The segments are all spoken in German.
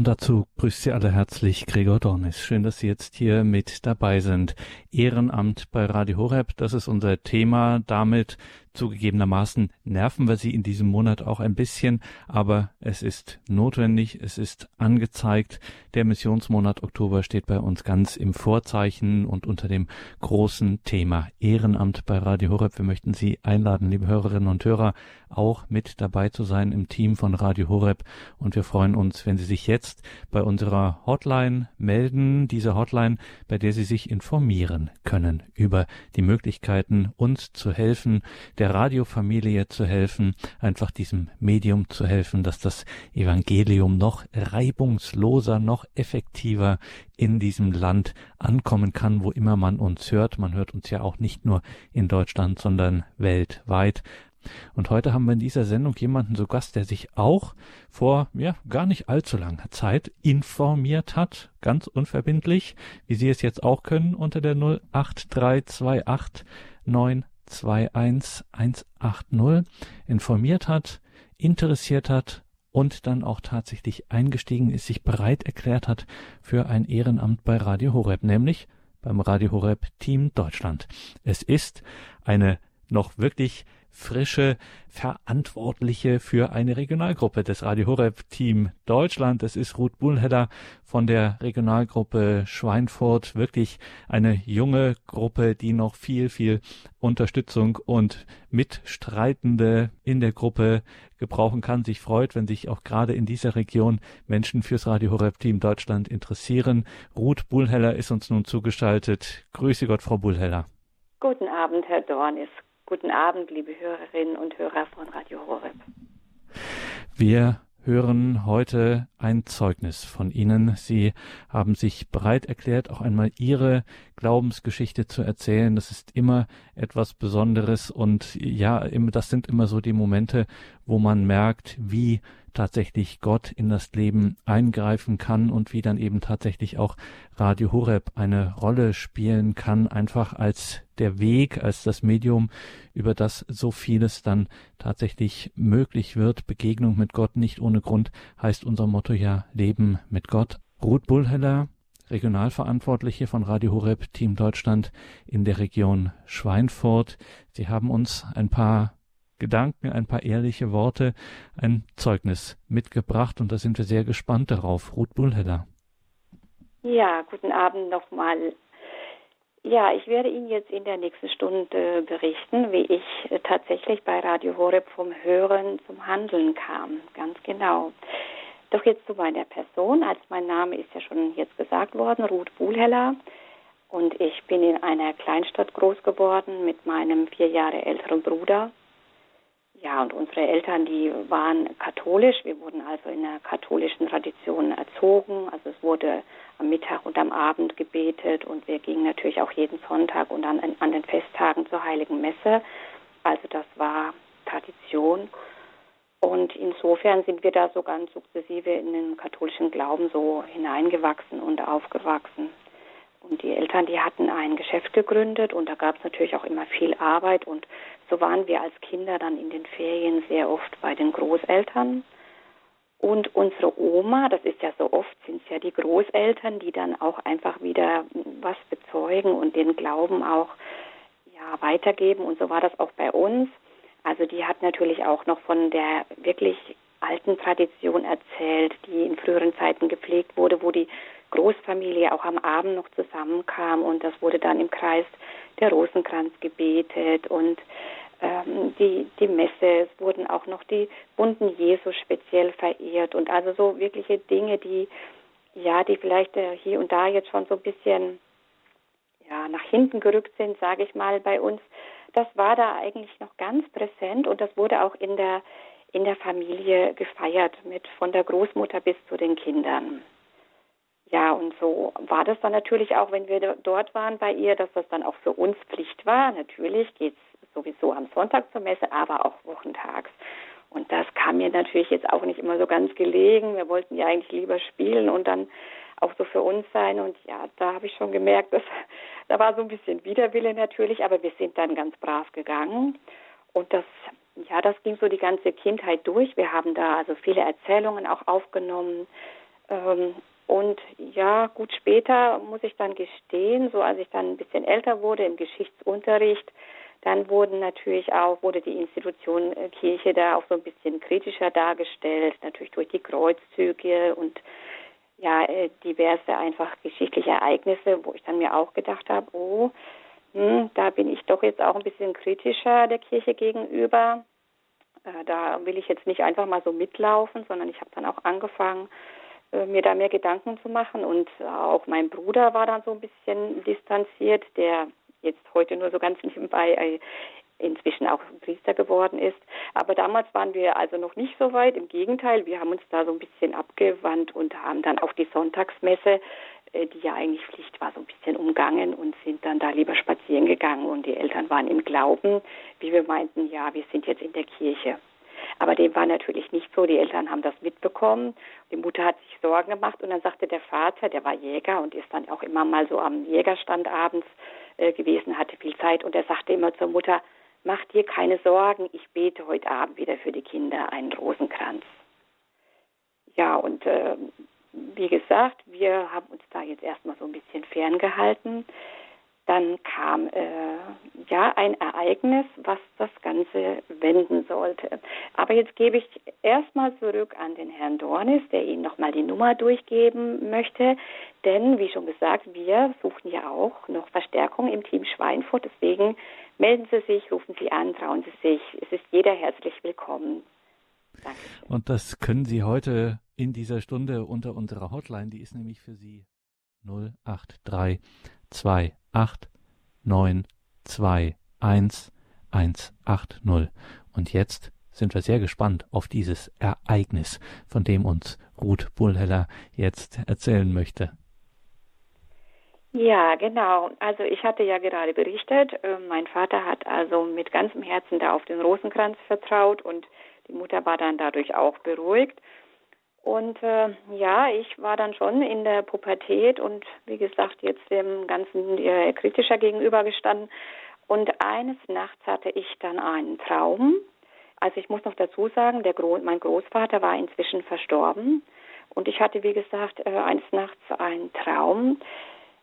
Und dazu grüßt Sie alle herzlich Gregor Dornis. Schön, dass Sie jetzt hier mit dabei sind. Ehrenamt bei Radio Horeb, das ist unser Thema. Damit Zugegebenermaßen nerven wir sie in diesem Monat auch ein bisschen, aber es ist notwendig, es ist angezeigt. Der Missionsmonat Oktober steht bei uns ganz im Vorzeichen und unter dem großen Thema Ehrenamt bei Radio Horeb. Wir möchten Sie einladen, liebe Hörerinnen und Hörer, auch mit dabei zu sein im Team von Radio Horeb und wir freuen uns, wenn Sie sich jetzt bei unserer Hotline melden, diese Hotline, bei der Sie sich informieren können über die Möglichkeiten, uns zu helfen, der Radiofamilie zu helfen, einfach diesem Medium zu helfen, dass das Evangelium noch reibungsloser, noch effektiver in diesem Land ankommen kann, wo immer man uns hört. Man hört uns ja auch nicht nur in Deutschland, sondern weltweit. Und heute haben wir in dieser Sendung jemanden zu Gast, der sich auch vor ja gar nicht allzu langer Zeit informiert hat, ganz unverbindlich, wie Sie es jetzt auch können unter der 08328 21180 informiert hat, interessiert hat und dann auch tatsächlich eingestiegen ist, sich bereit erklärt hat für ein Ehrenamt bei Radio Horeb, nämlich beim Radio Horeb Team Deutschland. Es ist eine noch wirklich frische Verantwortliche für eine Regionalgruppe des Radio Horeb Team Deutschland. Das ist Ruth Bullheller von der Regionalgruppe Schweinfurt. Wirklich eine junge Gruppe, die noch viel, viel Unterstützung und Mitstreitende in der Gruppe gebrauchen kann. Sich freut, wenn sich auch gerade in dieser Region Menschen fürs Radio Horeb Team Deutschland interessieren. Ruth Bullheller ist uns nun zugeschaltet. Grüße Gott, Frau Bullheller. Guten Abend, Herr Dornis. Guten Abend, liebe Hörerinnen und Hörer von Radio Horeb. Wir hören heute ein Zeugnis von Ihnen. Sie haben sich bereit erklärt, auch einmal Ihre Glaubensgeschichte zu erzählen. Das ist immer etwas Besonderes und ja, das sind immer so die Momente, wo man merkt, wie tatsächlich Gott in das Leben eingreifen kann und wie dann eben tatsächlich auch Radio Horeb eine Rolle spielen kann, einfach als der Weg, als das Medium, über das so vieles dann tatsächlich möglich wird. Begegnung mit Gott nicht ohne Grund heißt unser Motto ja Leben mit Gott. Ruth Bullheller, Regionalverantwortliche von Radio Horeb Team Deutschland in der Region Schweinfurt. Sie haben uns ein paar Gedanken, ein paar ehrliche Worte, ein Zeugnis mitgebracht und da sind wir sehr gespannt darauf. Ruth Bullheller. Ja, guten Abend nochmal. Ja, ich werde Ihnen jetzt in der nächsten Stunde berichten, wie ich tatsächlich bei Radio Horeb vom Hören zum Handeln kam. Ganz genau. Doch jetzt zu meiner Person. Als mein Name ist ja schon jetzt gesagt worden, Ruth Buhlheller. Und ich bin in einer Kleinstadt groß geworden mit meinem vier Jahre älteren Bruder. Ja, und unsere Eltern, die waren katholisch. Wir wurden also in der katholischen Tradition erzogen. Also es wurde am Mittag und am Abend gebetet und wir gingen natürlich auch jeden Sonntag und dann an den Festtagen zur Heiligen Messe. Also das war Tradition. Und insofern sind wir da so ganz sukzessive in den katholischen Glauben so hineingewachsen und aufgewachsen. Und die Eltern, die hatten ein Geschäft gegründet und da gab es natürlich auch immer viel Arbeit und so waren wir als Kinder dann in den Ferien sehr oft bei den Großeltern. Und unsere Oma, das ist ja so oft, sind es ja die Großeltern, die dann auch einfach wieder was bezeugen und den Glauben auch ja, weitergeben. Und so war das auch bei uns. Also die hat natürlich auch noch von der wirklich alten Tradition erzählt, die in früheren Zeiten gepflegt wurde, wo die Großfamilie auch am Abend noch zusammenkam und das wurde dann im Kreis der Rosenkranz gebetet und ähm, die, die Messe, es wurden auch noch die bunten Jesus speziell verehrt und also so wirkliche Dinge, die ja, die vielleicht äh, hier und da jetzt schon so ein bisschen ja, nach hinten gerückt sind, sage ich mal, bei uns. Das war da eigentlich noch ganz präsent und das wurde auch in der in der Familie gefeiert mit von der Großmutter bis zu den Kindern. Ja, und so war das dann natürlich auch, wenn wir dort waren bei ihr, dass das dann auch für uns Pflicht war. Natürlich geht es sowieso am Sonntag zur Messe, aber auch wochentags. Und das kam mir natürlich jetzt auch nicht immer so ganz gelegen. Wir wollten ja eigentlich lieber spielen und dann auch so für uns sein. Und ja, da habe ich schon gemerkt, dass da war so ein bisschen Widerwille natürlich, aber wir sind dann ganz brav gegangen. Und das, ja, das ging so die ganze Kindheit durch. Wir haben da also viele Erzählungen auch aufgenommen Ähm, und ja, gut später muss ich dann gestehen, so als ich dann ein bisschen älter wurde im Geschichtsunterricht, dann wurden natürlich auch, wurde die Institution äh, Kirche da auch so ein bisschen kritischer dargestellt, natürlich durch die Kreuzzüge und ja, äh, diverse einfach geschichtliche Ereignisse, wo ich dann mir auch gedacht habe, oh, hm, da bin ich doch jetzt auch ein bisschen kritischer der Kirche gegenüber. Äh, da will ich jetzt nicht einfach mal so mitlaufen, sondern ich habe dann auch angefangen, mir da mehr Gedanken zu machen. Und auch mein Bruder war dann so ein bisschen distanziert, der jetzt heute nur so ganz nebenbei äh, inzwischen auch Priester geworden ist. Aber damals waren wir also noch nicht so weit. Im Gegenteil, wir haben uns da so ein bisschen abgewandt und haben dann auch die Sonntagsmesse, äh, die ja eigentlich Pflicht war, so ein bisschen umgangen und sind dann da lieber spazieren gegangen. Und die Eltern waren im Glauben, wie wir meinten, ja, wir sind jetzt in der Kirche. Aber dem war natürlich nicht so. Die Eltern haben das mitbekommen. Die Mutter hat sich Sorgen gemacht und dann sagte der Vater, der war Jäger und ist dann auch immer mal so am Jägerstand abends äh, gewesen, hatte viel Zeit und er sagte immer zur Mutter, mach dir keine Sorgen, ich bete heute Abend wieder für die Kinder einen Rosenkranz. Ja, und äh, wie gesagt, wir haben uns da jetzt erstmal so ein bisschen ferngehalten. Dann kam äh, ja ein Ereignis, was das Ganze wenden sollte. Aber jetzt gebe ich erstmal zurück an den Herrn Dornis, der Ihnen nochmal die Nummer durchgeben möchte. Denn, wie schon gesagt, wir suchen ja auch noch Verstärkung im Team Schweinfurt. Deswegen melden Sie sich, rufen Sie an, trauen Sie sich. Es ist jeder herzlich willkommen. Dankeschön. Und das können Sie heute in dieser Stunde unter unserer Hotline, die ist nämlich für Sie 083 28 9 2 1 180. Und jetzt sind wir sehr gespannt auf dieses Ereignis, von dem uns Ruth Bullheller jetzt erzählen möchte. Ja, genau. Also ich hatte ja gerade berichtet, äh, mein Vater hat also mit ganzem Herzen da auf den Rosenkranz vertraut und die Mutter war dann dadurch auch beruhigt. Und äh, ja, ich war dann schon in der Pubertät und wie gesagt jetzt dem Ganzen äh, kritischer gegenübergestanden. Und eines Nachts hatte ich dann einen Traum. Also ich muss noch dazu sagen, der Gro mein Großvater war inzwischen verstorben. Und ich hatte, wie gesagt, äh, eines Nachts einen Traum.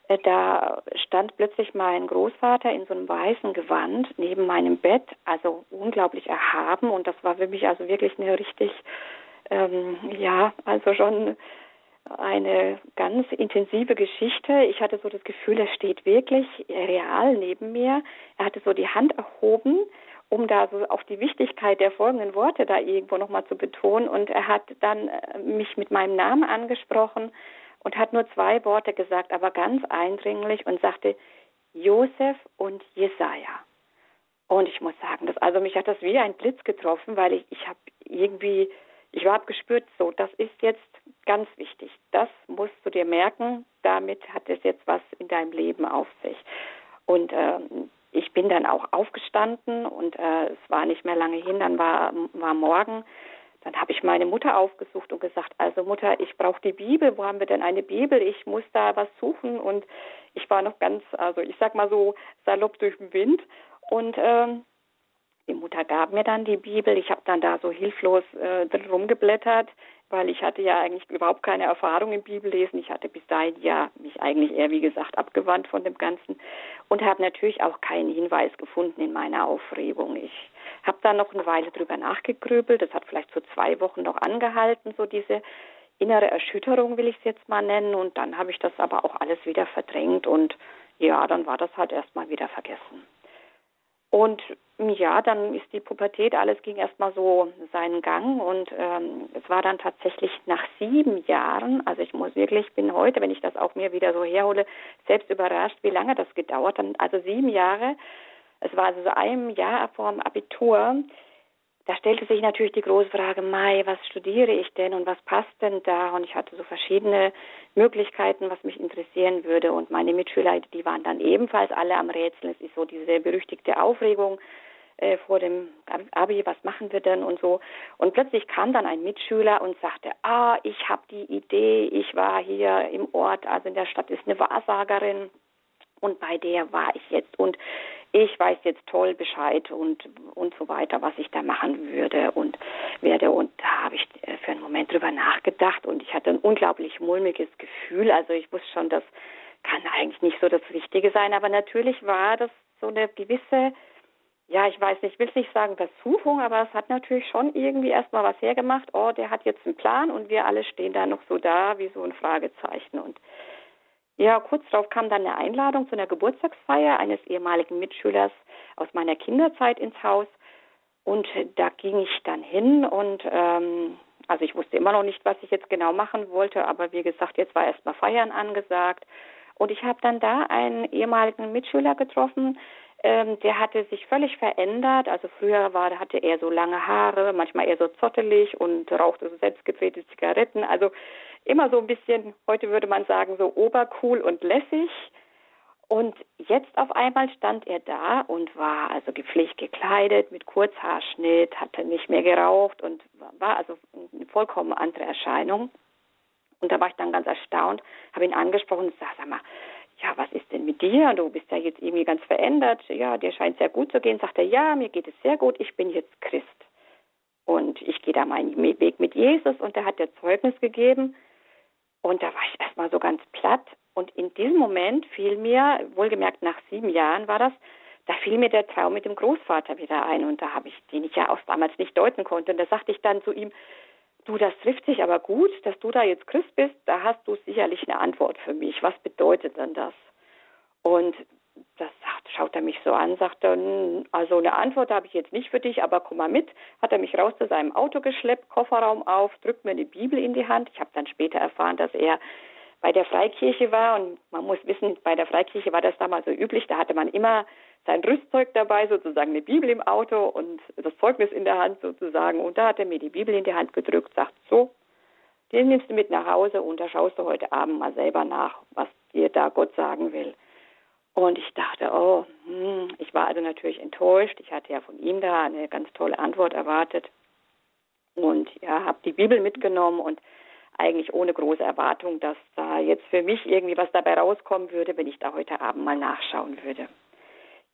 Äh, da stand plötzlich mein Großvater in so einem weißen Gewand neben meinem Bett, also unglaublich erhaben. Und das war für mich also wirklich eine richtig ähm, ja, also schon eine ganz intensive Geschichte. Ich hatte so das Gefühl, er steht wirklich real neben mir. Er hatte so die Hand erhoben, um da so auch die Wichtigkeit der folgenden Worte da irgendwo nochmal zu betonen. Und er hat dann äh, mich mit meinem Namen angesprochen und hat nur zwei Worte gesagt, aber ganz eindringlich und sagte Josef und Jesaja. Und ich muss sagen, das, also mich hat das wie ein Blitz getroffen, weil ich, ich habe irgendwie ich habe gespürt, so, das ist jetzt ganz wichtig. Das musst du dir merken. Damit hat es jetzt was in deinem Leben auf sich. Und äh, ich bin dann auch aufgestanden und äh, es war nicht mehr lange hin, dann war, war morgen. Dann habe ich meine Mutter aufgesucht und gesagt, also Mutter, ich brauche die Bibel. Wo haben wir denn eine Bibel? Ich muss da was suchen. Und ich war noch ganz, also ich sag mal so salopp durch den Wind. Und ähm, die Mutter gab mir dann die Bibel. Ich habe dann da so hilflos äh, drum geblättert, weil ich hatte ja eigentlich überhaupt keine Erfahrung im Bibellesen. Ich hatte bis dahin ja mich eigentlich eher, wie gesagt, abgewandt von dem Ganzen und habe natürlich auch keinen Hinweis gefunden in meiner Aufregung. Ich habe dann noch eine Weile drüber nachgegrübelt. Das hat vielleicht so zwei Wochen noch angehalten, so diese innere Erschütterung will ich es jetzt mal nennen. Und dann habe ich das aber auch alles wieder verdrängt und ja, dann war das halt erstmal wieder vergessen. Und ja, dann ist die Pubertät, alles ging erstmal so seinen Gang und ähm, es war dann tatsächlich nach sieben Jahren, also ich muss wirklich, bin heute, wenn ich das auch mir wieder so herhole, selbst überrascht, wie lange das gedauert hat. Also sieben Jahre, es war also so ein Jahr vor dem Abitur, da stellte sich natürlich die große Frage, Mai, was studiere ich denn und was passt denn da? Und ich hatte so verschiedene Möglichkeiten, was mich interessieren würde. Und meine Mitschüler, die waren dann ebenfalls alle am Rätseln. Es ist so diese berüchtigte Aufregung äh, vor dem Abi, was machen wir denn und so. Und plötzlich kam dann ein Mitschüler und sagte, ah, ich habe die Idee, ich war hier im Ort, also in der Stadt ist eine Wahrsagerin Und bei der war ich jetzt und ich weiß jetzt toll Bescheid und, und so weiter, was ich da machen würde und werde. Und da habe ich äh, für einen Moment drüber nachgedacht und ich hatte ein unglaublich mulmiges Gefühl. Also ich wusste schon, das kann eigentlich nicht so das Richtige sein, aber natürlich war das so eine gewisse, ja, ich weiß nicht, ich will nicht sagen Versuchung, aber es hat natürlich schon irgendwie erstmal was hergemacht. Oh, der hat jetzt einen Plan und wir alle stehen da noch so da wie so ein Fragezeichen und ja, kurz darauf kam dann eine Einladung zu einer Geburtstagsfeier eines ehemaligen Mitschülers aus meiner Kinderzeit ins Haus. Und da ging ich dann hin und ähm, also ich wusste immer noch nicht, was ich jetzt genau machen wollte, aber wie gesagt, jetzt war erstmal Feiern angesagt. Und ich habe dann da einen ehemaligen Mitschüler getroffen, ähm, der hatte sich völlig verändert. Also früher war, hatte er so lange Haare, manchmal eher so zottelig und rauchte so selbstgedrehte Zigaretten. Also immer so ein bisschen, heute würde man sagen, so obercool und lässig. Und jetzt auf einmal stand er da und war also gepflegt gekleidet mit Kurzhaarschnitt, hatte nicht mehr geraucht und war also eine vollkommen andere Erscheinung. Und da war ich dann ganz erstaunt, habe ihn angesprochen und sagte, sag mal, ja, was ist denn mit dir? Du bist ja jetzt irgendwie ganz verändert. Ja, dir scheint sehr gut zu gehen. Sagt er, ja, mir geht es sehr gut. Ich bin jetzt Christ. Und ich gehe da meinen Weg mit Jesus und er hat dir Zeugnis gegeben. Und da war ich erstmal so ganz platt. Und in diesem Moment fiel mir, wohlgemerkt nach sieben Jahren war das, da fiel mir der Traum mit dem Großvater wieder ein. Und da habe ich, den ich ja auch damals nicht deuten konnte. Und da sagte ich dann zu ihm, du, das trifft sich aber gut, dass du da jetzt Christ bist, da hast du sicherlich eine Antwort für mich. Was bedeutet denn das? Und das sagt, schaut er mich so an, sagt er, hm, also eine Antwort habe ich jetzt nicht für dich, aber komm mal mit. Hat er mich raus zu seinem Auto geschleppt, Kofferraum auf, drückt mir eine Bibel in die Hand. Ich habe dann später erfahren, dass er bei der Freikirche war und man muss wissen, bei der Freikirche war das damals so üblich, da hatte man immer sein Rüstzeug dabei, sozusagen eine Bibel im Auto und das Zeugnis in der Hand sozusagen. Und da hat er mir die Bibel in die Hand gedrückt, sagt so, den nimmst du mit nach Hause und da schaust du heute Abend mal selber nach, was dir da Gott sagen will. Und ich dachte, oh, hm, ich war also natürlich enttäuscht. Ich hatte ja von ihm da eine ganz tolle Antwort erwartet. Und ja, habe die Bibel mitgenommen und eigentlich ohne große Erwartung, dass da jetzt für mich irgendwie was dabei rauskommen würde, wenn ich da heute Abend mal nachschauen würde.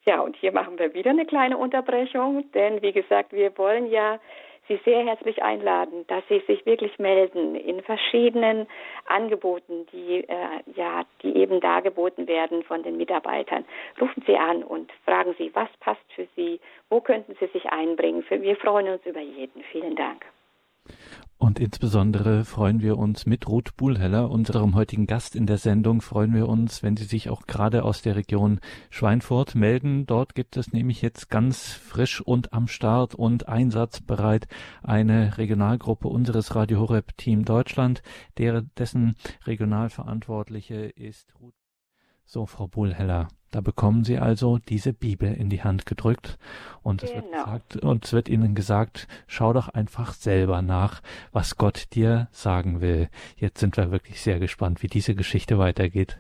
Ja, und hier machen wir wieder eine kleine Unterbrechung, denn wie gesagt, wir wollen ja Sie sehr herzlich einladen, dass Sie sich wirklich melden in verschiedenen Angeboten, die äh, ja, die eben dargeboten werden von den Mitarbeitern. Rufen Sie an und fragen Sie, was passt für Sie, wo könnten Sie sich einbringen. Wir freuen uns über jeden. Vielen Dank. Und insbesondere freuen wir uns mit Ruth Buhlheller, unserem heutigen Gast in der Sendung, freuen wir uns, wenn Sie sich auch gerade aus der Region Schweinfurt melden. Dort gibt es nämlich jetzt ganz frisch und am Start und einsatzbereit eine Regionalgruppe unseres Radio Horeb Team Deutschland, der, dessen Regionalverantwortliche ist Ruth. So, Frau Buhlheller, da bekommen Sie also diese Bibel in die Hand gedrückt und es, genau. wird gesagt, und es wird Ihnen gesagt, schau doch einfach selber nach, was Gott dir sagen will. Jetzt sind wir wirklich sehr gespannt, wie diese Geschichte weitergeht.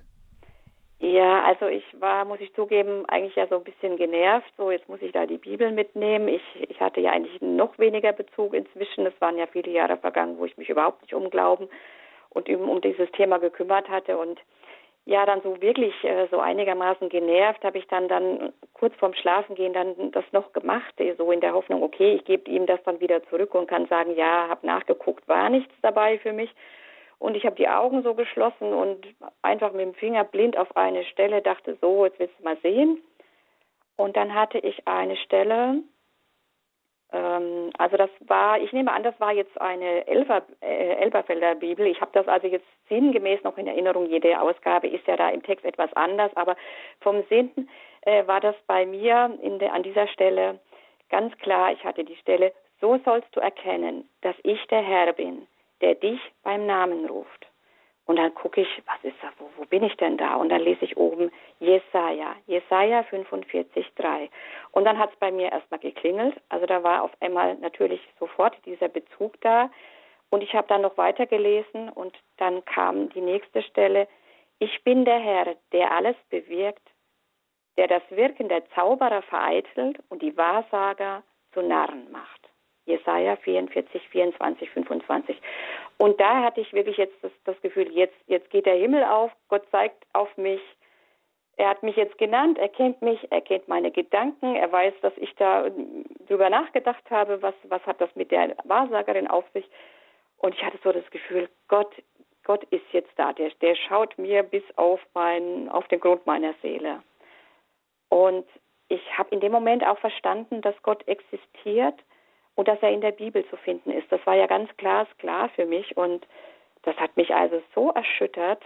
Ja, also ich war, muss ich zugeben, eigentlich ja so ein bisschen genervt. So, jetzt muss ich da die Bibel mitnehmen. Ich, ich hatte ja eigentlich noch weniger Bezug inzwischen. Es waren ja viele Jahre vergangen, wo ich mich überhaupt nicht um Glauben und um, um dieses Thema gekümmert hatte. Und ja dann so wirklich äh, so einigermaßen genervt, habe ich dann dann kurz vorm Schlafengehen dann das noch gemacht, äh, so in der Hoffnung, okay, ich gebe ihm das dann wieder zurück und kann sagen, ja, habe nachgeguckt, war nichts dabei für mich. Und ich habe die Augen so geschlossen und einfach mit dem Finger blind auf eine Stelle dachte, so, jetzt willst du mal sehen. Und dann hatte ich eine Stelle, ähm, also das war, ich nehme an, das war jetzt eine Elfer, äh, Elberfelder Bibel. Ich habe das also jetzt sinngemäß noch in Erinnerung. Jede Ausgabe ist ja da im Text etwas anders, aber vom Sinn äh, war das bei mir de, an dieser Stelle ganz klar. Ich hatte die Stelle, so sollst du erkennen, dass ich der Herr bin, der dich beim Namen ruft. Und dann gucke ich, was ist das, wo, wo bin ich denn da? Und dann lese ich oben Jesaja, Jesaja 45, 3. Und dann hat es bei mir erstmal geklingelt. Also da war auf einmal natürlich sofort dieser Bezug da. Und ich habe dann noch weiter gelesen und dann kam die nächste Stelle. Ich bin der Herr, der alles bewirkt, der das Wirken der Zauberer vereitelt und die Wahrsager zu Narren macht. Jesaja 44, 24, 25. Und da hatte ich wirklich jetzt das, das Gefühl, jetzt, jetzt geht der Himmel auf, Gott zeigt auf mich, er hat mich jetzt genannt, er kennt mich, er kennt meine Gedanken, er weiß, dass ich da drüber nachgedacht habe, was, was hat das mit der Wahrsagerin auf sich. Und ich hatte so das Gefühl, Gott, Gott ist jetzt da, der, der schaut mir bis auf, mein, auf den Grund meiner Seele. Und ich habe in dem Moment auch verstanden, dass Gott existiert und dass er in der Bibel zu finden ist. Das war ja ganz klar, klar für mich und das hat mich also so erschüttert,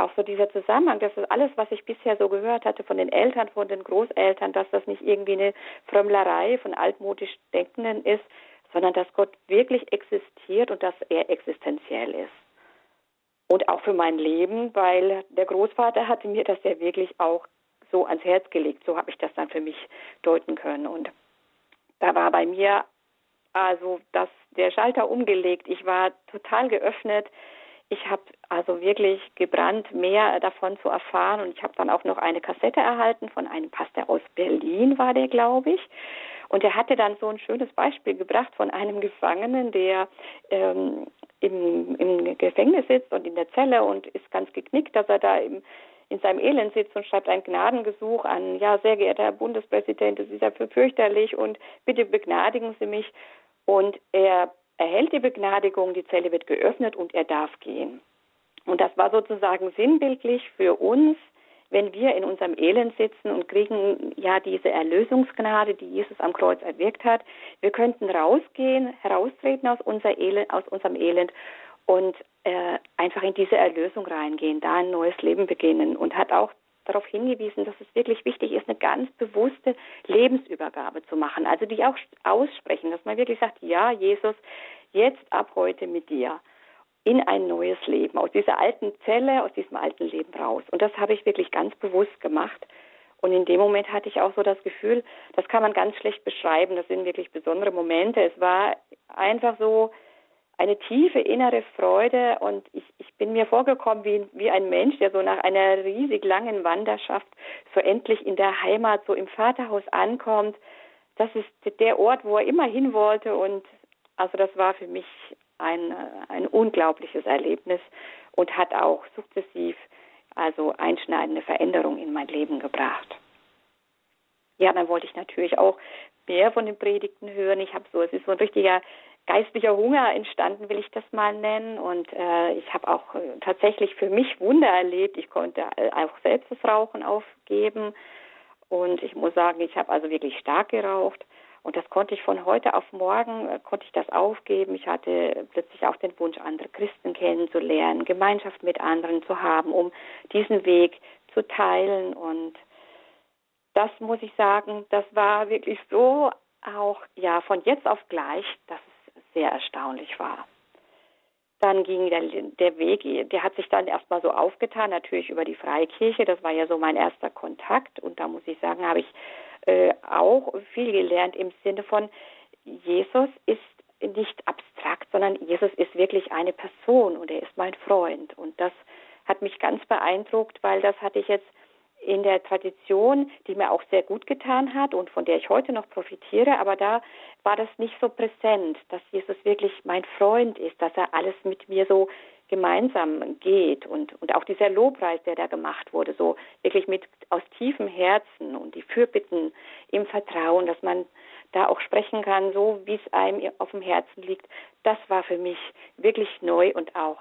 auch so dieser Zusammenhang, dass das alles, was ich bisher so gehört hatte von den Eltern, von den Großeltern, dass das nicht irgendwie eine Frömmlerei von altmodisch Denkenden ist, sondern dass Gott wirklich existiert und dass er existenziell ist. Und auch für mein Leben, weil der Großvater hatte mir das ja wirklich auch so ans Herz gelegt. So habe ich das dann für mich deuten können. Und da war bei mir also das, der Schalter umgelegt. Ich war total geöffnet ich habe also wirklich gebrannt, mehr davon zu erfahren. Und ich habe dann auch noch eine Kassette erhalten von einem Pastor aus Berlin, war der, glaube ich. Und er hatte dann so ein schönes Beispiel gebracht von einem Gefangenen, der ähm, im, im Gefängnis sitzt und in der Zelle und ist ganz geknickt, dass er da im, in seinem Elend sitzt und schreibt ein Gnadengesuch an, ja, sehr geehrter Herr Bundespräsident, das ist ja fürchterlich und bitte begnadigen Sie mich. Und er erhält die Begnadigung, die Zelle wird geöffnet und er darf gehen. Und das war sozusagen sinnbildlich für uns, wenn wir in unserem Elend sitzen und kriegen ja diese Erlösungsgnade, die Jesus am Kreuz erwirkt hat. Wir könnten rausgehen, heraustreten aus, unser Elend, aus unserem Elend und äh, einfach in diese Erlösung reingehen, da ein neues Leben beginnen und hat auch darauf hingewiesen, dass es wirklich wichtig ist, eine ganz bewusste Lebensübergabe zu machen. Also die auch aussprechen, dass man wirklich sagt, ja, Jesus, jetzt ab heute mit dir in ein neues Leben, aus dieser alten Zelle, aus diesem alten Leben raus. Und das habe ich wirklich ganz bewusst gemacht. Und in dem Moment hatte ich auch so das Gefühl, das kann man ganz schlecht beschreiben, das sind wirklich besondere Momente. Es war einfach so, eine tiefe innere Freude und ich, ich bin mir vorgekommen wie, wie ein Mensch, der so nach einer riesig langen Wanderschaft so endlich in der Heimat, so im Vaterhaus ankommt. Das ist der Ort, wo er immer hin wollte und also das war für mich ein, ein unglaubliches Erlebnis und hat auch sukzessiv also einschneidende Veränderungen in mein Leben gebracht. Ja, dann wollte ich natürlich auch mehr von den Predigten hören. Ich habe so, es ist so ein richtiger geistlicher Hunger entstanden, will ich das mal nennen. Und äh, ich habe auch äh, tatsächlich für mich Wunder erlebt. Ich konnte äh, auch selbst das Rauchen aufgeben. Und ich muss sagen, ich habe also wirklich stark geraucht. Und das konnte ich von heute auf morgen, äh, konnte ich das aufgeben. Ich hatte plötzlich auch den Wunsch, andere Christen kennenzulernen, Gemeinschaft mit anderen zu haben, um diesen Weg zu teilen. Und das muss ich sagen, das war wirklich so auch, ja, von jetzt auf gleich, dass sehr erstaunlich war. Dann ging der, der Weg, der hat sich dann erstmal so aufgetan, natürlich über die Freikirche. Das war ja so mein erster Kontakt. Und da muss ich sagen, habe ich äh, auch viel gelernt im Sinne von, Jesus ist nicht abstrakt, sondern Jesus ist wirklich eine Person und er ist mein Freund. Und das hat mich ganz beeindruckt, weil das hatte ich jetzt in der Tradition, die mir auch sehr gut getan hat und von der ich heute noch profitiere, aber da war das nicht so präsent, dass Jesus wirklich mein Freund ist, dass er alles mit mir so gemeinsam geht und, und auch dieser Lobpreis, der da gemacht wurde, so wirklich mit aus tiefem Herzen und die Fürbitten im Vertrauen, dass man da auch sprechen kann, so wie es einem auf dem Herzen liegt, das war für mich wirklich neu und auch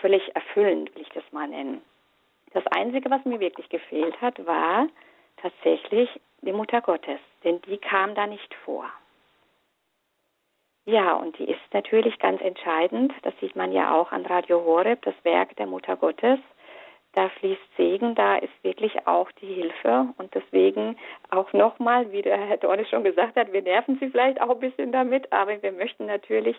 völlig erfüllend, will ich das mal nennen. Das Einzige, was mir wirklich gefehlt hat, war tatsächlich die Mutter Gottes, denn die kam da nicht vor. Ja, und die ist natürlich ganz entscheidend. Das sieht man ja auch an Radio Horeb, das Werk der Mutter Gottes da fließt Segen, da ist wirklich auch die Hilfe. Und deswegen auch nochmal, wie der Herr Dornis schon gesagt hat, wir nerven Sie vielleicht auch ein bisschen damit, aber wir möchten natürlich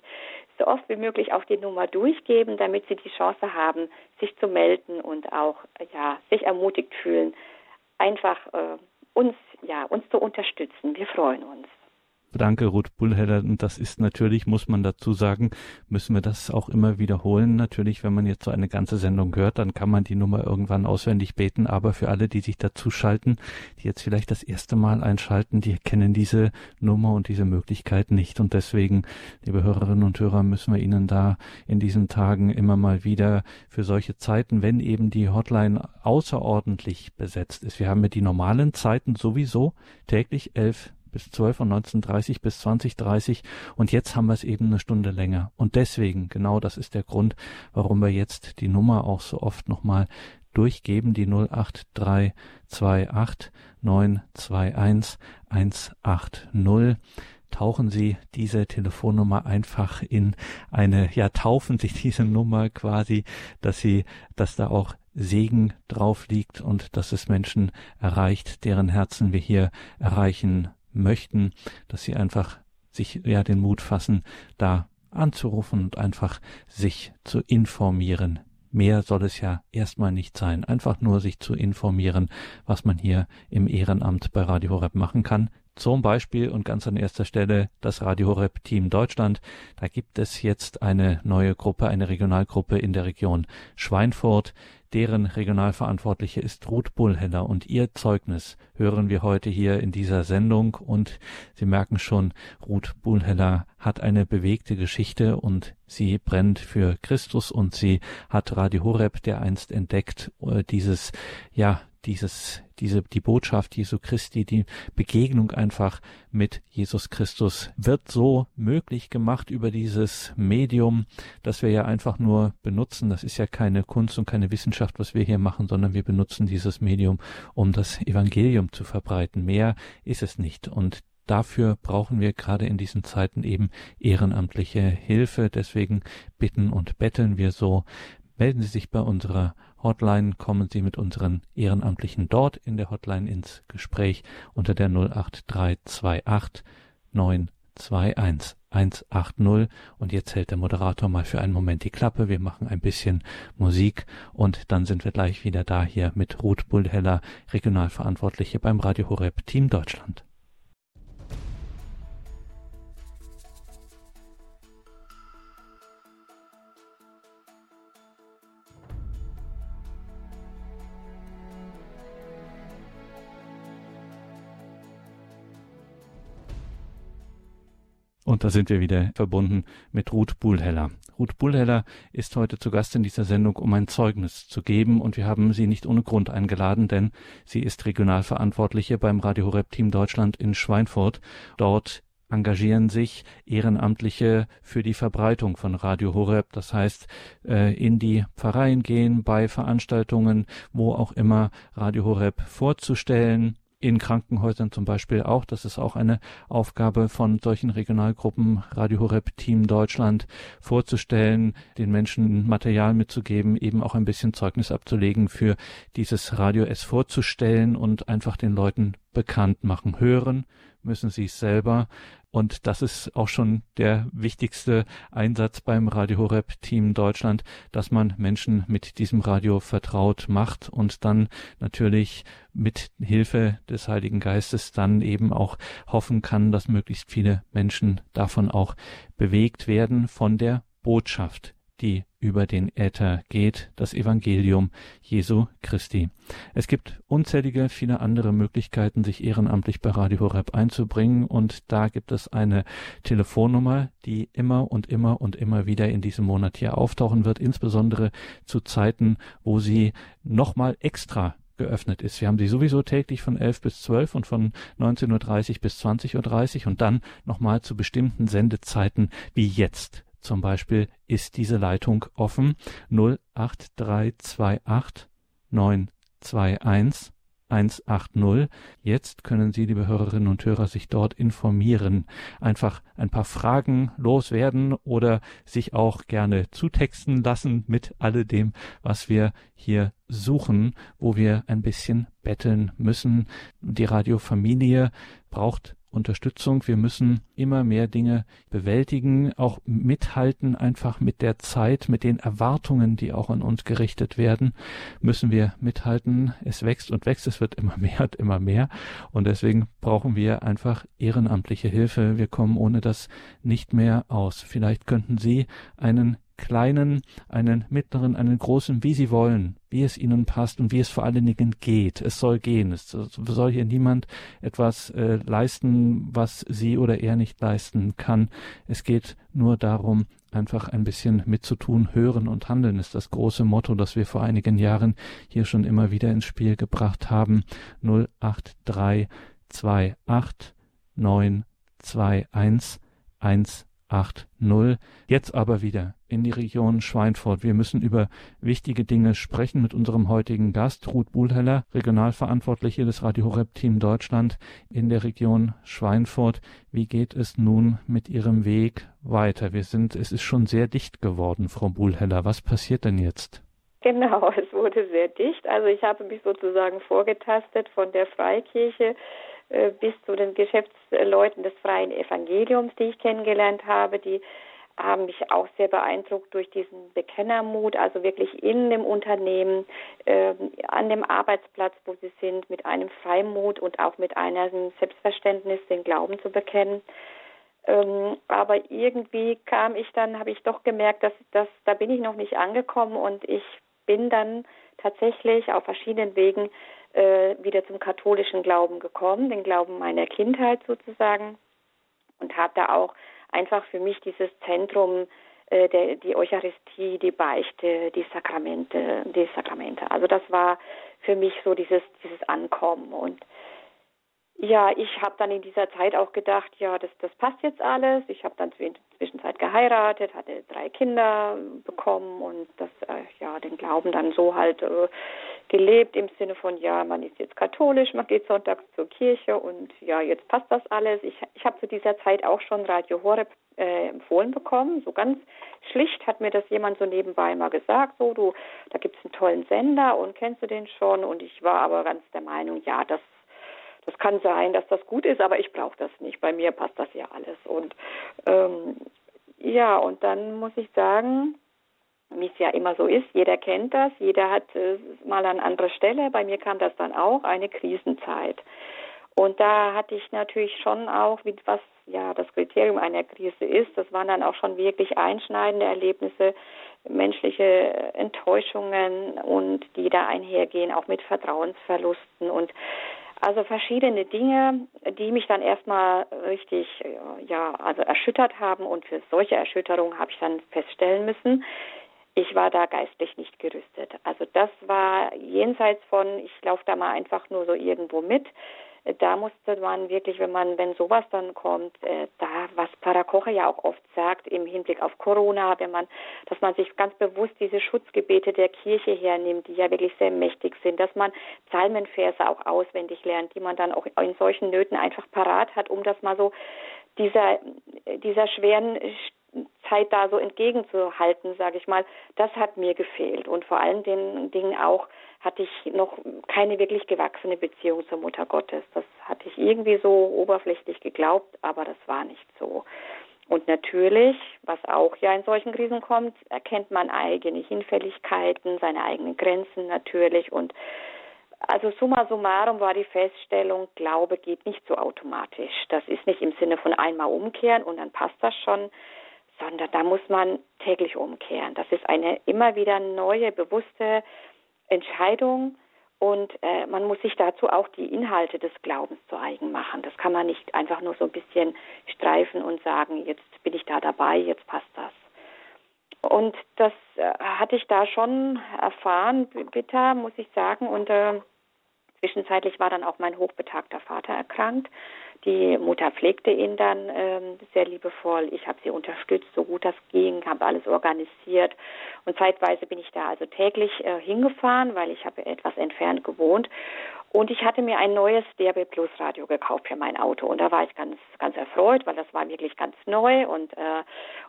so oft wie möglich auch die Nummer durchgeben, damit Sie die Chance haben, sich zu melden und auch ja, sich ermutigt fühlen, einfach äh, uns, ja, uns zu unterstützen. Wir freuen uns. Danke, Ruth Bullheller. Und das ist natürlich, muss man dazu sagen, müssen wir das auch immer wiederholen. Natürlich, wenn man jetzt so eine ganze Sendung hört, dann kann man die Nummer irgendwann auswendig beten. Aber für alle, die sich dazu schalten, die jetzt vielleicht das erste Mal einschalten, die kennen diese Nummer und diese Möglichkeit nicht. Und deswegen, liebe Hörerinnen und Hörer, müssen wir Ihnen da in diesen Tagen immer mal wieder für solche Zeiten, wenn eben die Hotline außerordentlich besetzt ist. Wir haben ja die normalen Zeiten sowieso täglich elf bis 12 und 19.30 bis 20.30 und jetzt haben wir es eben eine Stunde länger. Und deswegen, genau das ist der Grund, warum wir jetzt die Nummer auch so oft nochmal durchgeben, die 08328 921 180 tauchen Sie diese Telefonnummer einfach in eine, ja, taufen Sie diese Nummer quasi, dass Sie, dass da auch Segen drauf liegt und dass es Menschen erreicht, deren Herzen wir hier erreichen möchten, dass sie einfach sich ja den Mut fassen, da anzurufen und einfach sich zu informieren. Mehr soll es ja erstmal nicht sein, einfach nur sich zu informieren, was man hier im Ehrenamt bei Radio Horeb machen kann. Zum Beispiel und ganz an erster Stelle das Radio Horeb Team Deutschland. Da gibt es jetzt eine neue Gruppe, eine Regionalgruppe in der Region Schweinfurt. Deren Regionalverantwortliche ist Ruth Bullheller und ihr Zeugnis hören wir heute hier in dieser Sendung. Und Sie merken schon, Ruth Bullheller hat eine bewegte Geschichte und sie brennt für Christus. Und sie hat Radio Horeb, der einst entdeckt, äh, dieses, ja, dieses, diese, die Botschaft Jesu Christi, die Begegnung einfach mit Jesus Christus wird so möglich gemacht über dieses Medium, das wir ja einfach nur benutzen. Das ist ja keine Kunst und keine Wissenschaft, was wir hier machen, sondern wir benutzen dieses Medium, um das Evangelium zu verbreiten. Mehr ist es nicht. Und dafür brauchen wir gerade in diesen Zeiten eben ehrenamtliche Hilfe. Deswegen bitten und betteln wir so. Melden Sie sich bei unserer Hotline kommen Sie mit unseren Ehrenamtlichen dort in der Hotline ins Gespräch unter der 08328 921 180 und jetzt hält der Moderator mal für einen Moment die Klappe, wir machen ein bisschen Musik und dann sind wir gleich wieder da hier mit Ruth Bullheller, Regionalverantwortliche beim Radio Horeb Team Deutschland. Und da sind wir wieder verbunden mit Ruth Buhlheller. Ruth Buhlheller ist heute zu Gast in dieser Sendung, um ein Zeugnis zu geben. Und wir haben sie nicht ohne Grund eingeladen, denn sie ist Regionalverantwortliche beim Radio Horeb Team Deutschland in Schweinfurt. Dort engagieren sich Ehrenamtliche für die Verbreitung von Radio Horeb. Das heißt, äh, in die Pfarreien gehen, bei Veranstaltungen, wo auch immer Radio Horeb vorzustellen, in Krankenhäusern zum Beispiel auch. Das ist auch eine Aufgabe von solchen Regionalgruppen, Radio Horeb Team Deutschland, vorzustellen, den Menschen Material mitzugeben, eben auch ein bisschen Zeugnis abzulegen für dieses Radio es vorzustellen und einfach den Leuten bekannt machen. Hören müssen sie selber. Und das ist auch schon der wichtigste Einsatz beim Radio Horeb Team Deutschland, dass man Menschen mit diesem Radio vertraut macht und dann natürlich mit Hilfe des Heiligen Geistes dann eben auch hoffen kann, dass möglichst viele Menschen davon auch bewegt werden von der Botschaft, die über den Äther geht, das Evangelium Jesu Christi. Es gibt unzählige viele andere Möglichkeiten, sich ehrenamtlich bei Radio Horeb einzubringen und da gibt es eine Telefonnummer, die immer und immer und immer wieder in diesem Monat hier auftauchen wird, insbesondere zu Zeiten, wo sie nochmal extra geöffnet ist. Wir haben sie sowieso täglich von 11 bis 12 und von 19.30 Uhr bis 20.30 Uhr und dann nochmal zu bestimmten Sendezeiten wie jetzt zum Beispiel ist diese Leitung offen 08328 921 180. Jetzt können Sie, liebe Hörerinnen und Hörer, sich dort informieren, einfach ein paar Fragen loswerden oder sich auch gerne zutexten lassen mit alledem, was wir hier suchen, wo wir ein bisschen betteln müssen. Die Radiofamilie braucht Unterstützung. Wir müssen immer mehr Dinge bewältigen, auch mithalten, einfach mit der Zeit, mit den Erwartungen, die auch an uns gerichtet werden, müssen wir mithalten. Es wächst und wächst, es wird immer mehr und immer mehr. Und deswegen brauchen wir einfach ehrenamtliche Hilfe. Wir kommen ohne das nicht mehr aus. Vielleicht könnten Sie einen kleinen, einen mittleren, einen großen, wie sie wollen, wie es ihnen passt und wie es vor allen Dingen geht. Es soll gehen. Es soll hier niemand etwas äh, leisten, was sie oder er nicht leisten kann. Es geht nur darum, einfach ein bisschen mitzutun, hören und handeln ist das große Motto, das wir vor einigen Jahren hier schon immer wieder ins Spiel gebracht haben. 083 28 921 180. Jetzt aber wieder in die Region Schweinfurt. Wir müssen über wichtige Dinge sprechen mit unserem heutigen Gast, Ruth Buhlheller, Regionalverantwortliche des Radio Horeb Team Deutschland in der Region Schweinfurt. Wie geht es nun mit Ihrem Weg weiter? Wir sind, es ist schon sehr dicht geworden, Frau Buhlheller. Was passiert denn jetzt? Genau, es wurde sehr dicht. Also ich habe mich sozusagen vorgetastet von der Freikirche bis zu den Geschäftsleuten des freien Evangeliums, die ich kennengelernt habe, die haben mich auch sehr beeindruckt durch diesen Bekennermut, also wirklich in dem Unternehmen, äh, an dem Arbeitsplatz, wo sie sind, mit einem Freimut und auch mit einem Selbstverständnis den Glauben zu bekennen. Ähm, aber irgendwie kam ich dann, habe ich doch gemerkt, dass, dass da bin ich noch nicht angekommen und ich bin dann tatsächlich auf verschiedenen Wegen äh, wieder zum katholischen Glauben gekommen, den Glauben meiner Kindheit sozusagen und habe da auch einfach für mich dieses Zentrum äh, der, die Eucharistie, die Beichte, die Sakramente, die Sakramente. Also das war für mich so dieses dieses Ankommen und ja, ich habe dann in dieser Zeit auch gedacht, ja, das, das passt jetzt alles. Ich habe dann in der Zwischenzeit geheiratet, hatte drei Kinder bekommen und das, äh, ja, den Glauben dann so halt äh, gelebt im Sinne von, ja, man ist jetzt katholisch, man geht sonntags zur Kirche und ja, jetzt passt das alles. Ich, ich habe zu dieser Zeit auch schon Radio Horeb äh, empfohlen bekommen. So ganz schlicht hat mir das jemand so nebenbei mal gesagt, so, du, da gibt's einen tollen Sender und kennst du den schon? Und ich war aber ganz der Meinung, ja, das das kann sein, dass das gut ist, aber ich brauche das nicht. Bei mir passt das ja alles. Und ähm, ja, und dann muss ich sagen, wie es ja immer so ist, jeder kennt das, jeder hat äh, mal an anderer Stelle. Bei mir kam das dann auch, eine Krisenzeit. Und da hatte ich natürlich schon auch, was ja das Kriterium einer Krise ist, das waren dann auch schon wirklich einschneidende Erlebnisse, menschliche Enttäuschungen und die da einhergehen, auch mit Vertrauensverlusten und also verschiedene Dinge, die mich dann erstmal richtig, ja, also erschüttert haben und für solche Erschütterungen habe ich dann feststellen müssen, ich war da geistlich nicht gerüstet. Also das war jenseits von, ich laufe da mal einfach nur so irgendwo mit da musste man wirklich, wenn man, wenn sowas dann kommt, äh, da, was Parakoche ja auch oft sagt im Hinblick auf Corona, wenn man, dass man sich ganz bewusst diese Schutzgebete der Kirche hernimmt, die ja wirklich sehr mächtig sind, dass man Psalmenverse auch auswendig lernt, die man dann auch in solchen Nöten einfach parat hat, um das mal so dieser, dieser schweren Zeit da so entgegenzuhalten, sage ich mal, das hat mir gefehlt. Und vor allen Dingen auch hatte ich noch keine wirklich gewachsene Beziehung zur Mutter Gottes. Das hatte ich irgendwie so oberflächlich geglaubt, aber das war nicht so. Und natürlich, was auch ja in solchen Krisen kommt, erkennt man eigene Hinfälligkeiten, seine eigenen Grenzen natürlich. Und also summa summarum war die Feststellung, Glaube geht nicht so automatisch. Das ist nicht im Sinne von einmal umkehren und dann passt das schon, sondern da muss man täglich umkehren. Das ist eine immer wieder neue, bewusste Entscheidung und äh, man muss sich dazu auch die Inhalte des Glaubens zu eigen machen. Das kann man nicht einfach nur so ein bisschen streifen und sagen, jetzt bin ich da dabei, jetzt passt das. Und das äh, hatte ich da schon erfahren, bitter, muss ich sagen. Und äh, zwischenzeitlich war dann auch mein hochbetagter Vater erkrankt. Die Mutter pflegte ihn dann ähm, sehr liebevoll. Ich habe sie unterstützt, so gut das ging, habe alles organisiert. Und zeitweise bin ich da also täglich äh, hingefahren, weil ich habe etwas entfernt gewohnt. Und ich hatte mir ein neues DRB Plus Radio gekauft für mein Auto. Und da war ich ganz, ganz erfreut, weil das war wirklich ganz neu und, äh,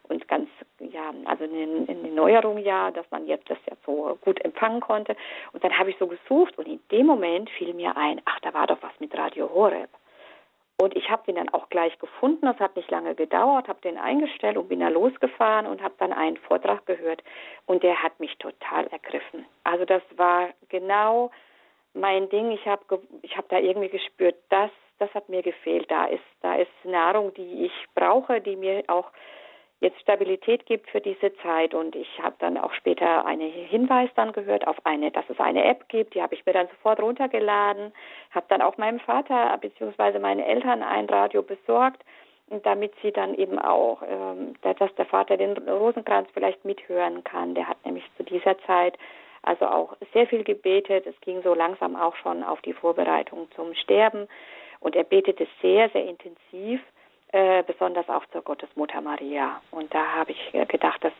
und ganz, ja, also eine, eine Neuerung ja, dass man jetzt das ja so gut empfangen konnte. Und dann habe ich so gesucht und in dem Moment fiel mir ein, ach, da war doch was mit Radio Horeb. Und ich habe den dann auch gleich gefunden. Das hat nicht lange gedauert, habe den eingestellt und bin da losgefahren und habe dann einen Vortrag gehört. Und der hat mich total ergriffen. Also das war genau mein Ding. Ich habe ich hab da irgendwie gespürt, das, das hat mir gefehlt. Da ist, da ist Nahrung, die ich brauche, die mir auch jetzt Stabilität gibt für diese Zeit. Und ich habe dann auch später einen Hinweis dann gehört auf eine, dass es eine App gibt. Die habe ich mir dann sofort runtergeladen, habe dann auch meinem Vater bzw. meinen Eltern ein Radio besorgt, damit sie dann eben auch, ähm, dass der Vater den Rosenkranz vielleicht mithören kann. Der hat nämlich zu dieser Zeit also auch sehr viel gebetet. Es ging so langsam auch schon auf die Vorbereitung zum Sterben. Und er betete sehr, sehr intensiv. Äh, besonders auch zur Gottesmutter Maria. Und da habe ich äh, gedacht, das,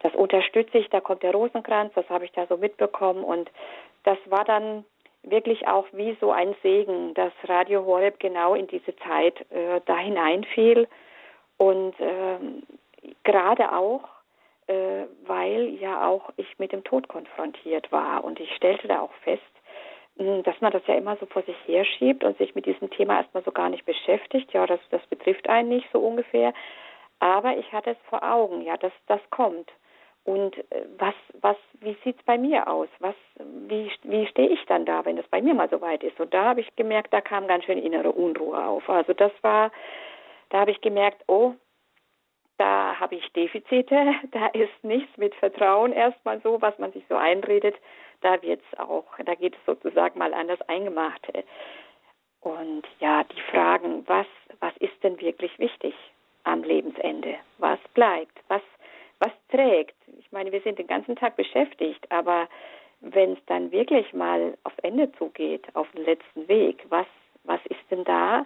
das unterstütze ich, da kommt der Rosenkranz, das habe ich da so mitbekommen. Und das war dann wirklich auch wie so ein Segen, dass Radio Horeb genau in diese Zeit äh, da hineinfiel. Und äh, gerade auch, äh, weil ja auch ich mit dem Tod konfrontiert war. Und ich stellte da auch fest, dass man das ja immer so vor sich herschiebt und sich mit diesem Thema erstmal so gar nicht beschäftigt. Ja, das, das betrifft einen nicht so ungefähr. Aber ich hatte es vor Augen, ja, dass das kommt. Und äh, was, was, wie sieht's bei mir aus? Was, wie, wie stehe ich dann da, wenn es bei mir mal so weit ist? Und da habe ich gemerkt, da kam ganz schön innere Unruhe auf. Also das war, da habe ich gemerkt, oh, da habe ich Defizite, da ist nichts mit Vertrauen erstmal so, was man sich so einredet da wird's auch, da geht es sozusagen mal an das Eingemachte. Und ja, die Fragen, was, was ist denn wirklich wichtig am Lebensende? Was bleibt? Was, was trägt? Ich meine, wir sind den ganzen Tag beschäftigt, aber wenn es dann wirklich mal auf Ende zugeht, auf den letzten Weg, was, was ist denn da